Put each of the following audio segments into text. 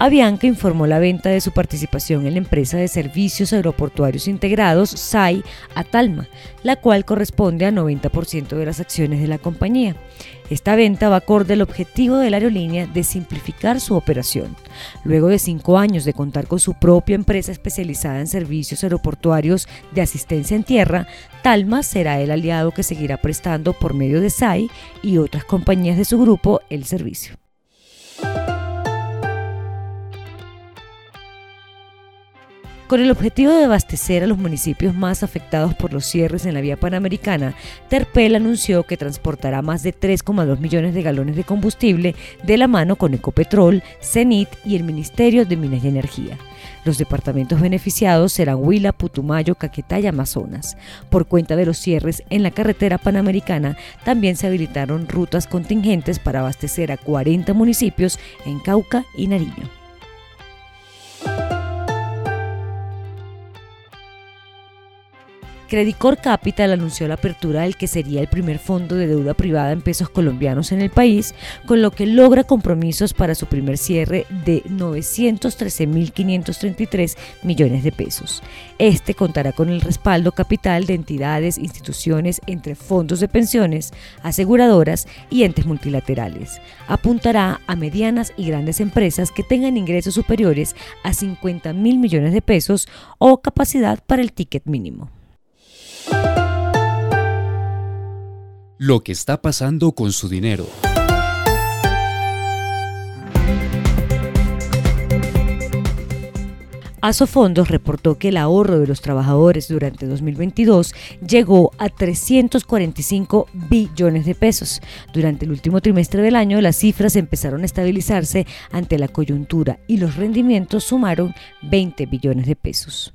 Avianca informó la venta de su participación en la empresa de servicios aeroportuarios integrados SAI a Talma, la cual corresponde a 90% de las acciones de la compañía. Esta venta va acorde al objetivo de la aerolínea de simplificar su operación. Luego de cinco años de contar con su propia empresa especializada en servicios aeroportuarios de asistencia en tierra, Talma será el aliado que seguirá prestando por medio de SAI y otras compañías de su grupo el servicio. Con el objetivo de abastecer a los municipios más afectados por los cierres en la vía panamericana, Terpel anunció que transportará más de 3,2 millones de galones de combustible de la mano con Ecopetrol, CENIT y el Ministerio de Minas y Energía. Los departamentos beneficiados serán Huila, Putumayo, Caquetá y Amazonas. Por cuenta de los cierres en la carretera panamericana, también se habilitaron rutas contingentes para abastecer a 40 municipios en Cauca y Nariño. Credicor Capital anunció la apertura del que sería el primer fondo de deuda privada en pesos colombianos en el país, con lo que logra compromisos para su primer cierre de 913.533 millones de pesos. Este contará con el respaldo capital de entidades, instituciones, entre fondos de pensiones, aseguradoras y entes multilaterales. Apuntará a medianas y grandes empresas que tengan ingresos superiores a 50 mil millones de pesos o capacidad para el ticket mínimo. Lo que está pasando con su dinero. Asofondos reportó que el ahorro de los trabajadores durante 2022 llegó a 345 billones de pesos. Durante el último trimestre del año, las cifras empezaron a estabilizarse ante la coyuntura y los rendimientos sumaron 20 billones de pesos.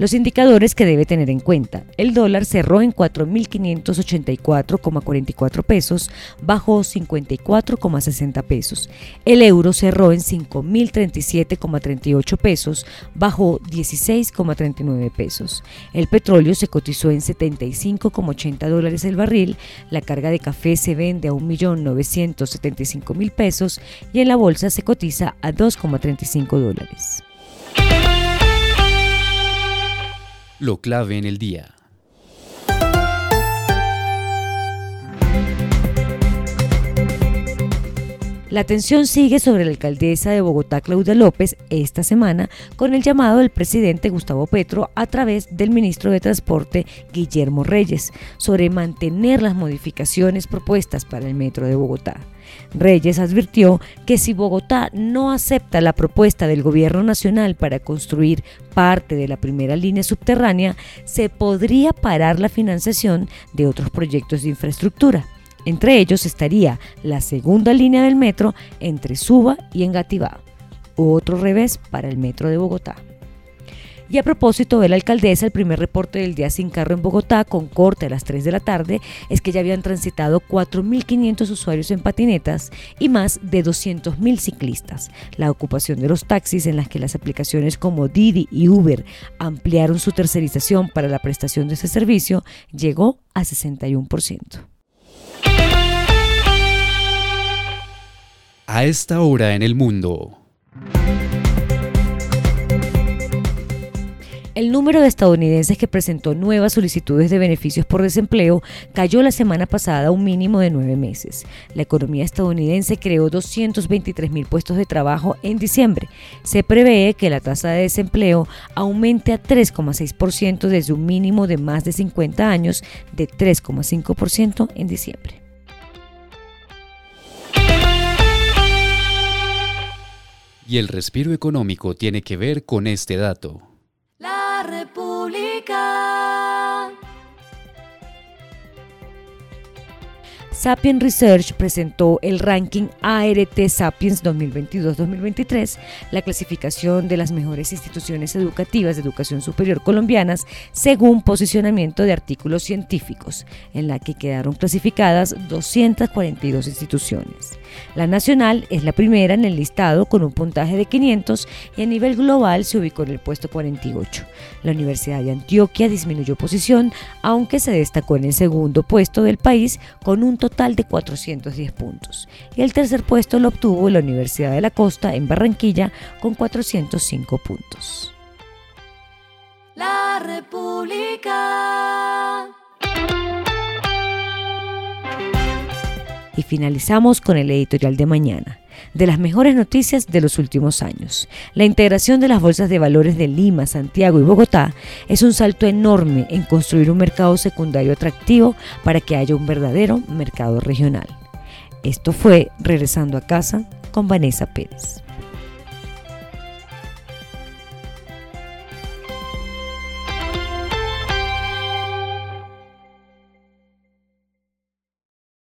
Los indicadores que debe tener en cuenta. El dólar cerró en 4.584,44 pesos, bajó 54,60 pesos. El euro cerró en 5.037,38 pesos, bajó 16,39 pesos. El petróleo se cotizó en 75,80 dólares el barril. La carga de café se vende a 1.975.000 pesos y en la bolsa se cotiza a 2,35 dólares. Lo clave en el día. La atención sigue sobre la alcaldesa de Bogotá, Claudia López, esta semana con el llamado del presidente Gustavo Petro a través del ministro de Transporte, Guillermo Reyes, sobre mantener las modificaciones propuestas para el metro de Bogotá. Reyes advirtió que si Bogotá no acepta la propuesta del gobierno nacional para construir parte de la primera línea subterránea, se podría parar la financiación de otros proyectos de infraestructura. Entre ellos estaría la segunda línea del metro entre Suba y Engativá. Otro revés para el metro de Bogotá. Y a propósito de la alcaldesa, el primer reporte del día sin carro en Bogotá, con corte a las 3 de la tarde, es que ya habían transitado 4.500 usuarios en patinetas y más de 200.000 ciclistas. La ocupación de los taxis, en las que las aplicaciones como Didi y Uber ampliaron su tercerización para la prestación de ese servicio, llegó a 61%. A esta hora en el mundo. El número de estadounidenses que presentó nuevas solicitudes de beneficios por desempleo cayó la semana pasada a un mínimo de nueve meses. La economía estadounidense creó 223 mil puestos de trabajo en diciembre. Se prevé que la tasa de desempleo aumente a 3,6% desde un mínimo de más de 50 años de 3,5% en diciembre. Y el respiro económico tiene que ver con este dato. La República. Sapien Research presentó el ranking ART Sapiens 2022-2023, la clasificación de las mejores instituciones educativas de educación superior colombianas según posicionamiento de artículos científicos, en la que quedaron clasificadas 242 instituciones. La nacional es la primera en el listado con un puntaje de 500 y a nivel global se ubicó en el puesto 48. La Universidad de Antioquia disminuyó posición, aunque se destacó en el segundo puesto del país con un total de 410 puntos. Y el tercer puesto lo obtuvo la Universidad de la Costa en Barranquilla con 405 puntos. La República. Finalizamos con el editorial de mañana de las mejores noticias de los últimos años. La integración de las bolsas de valores de Lima, Santiago y Bogotá es un salto enorme en construir un mercado secundario atractivo para que haya un verdadero mercado regional. Esto fue Regresando a casa con Vanessa Pérez.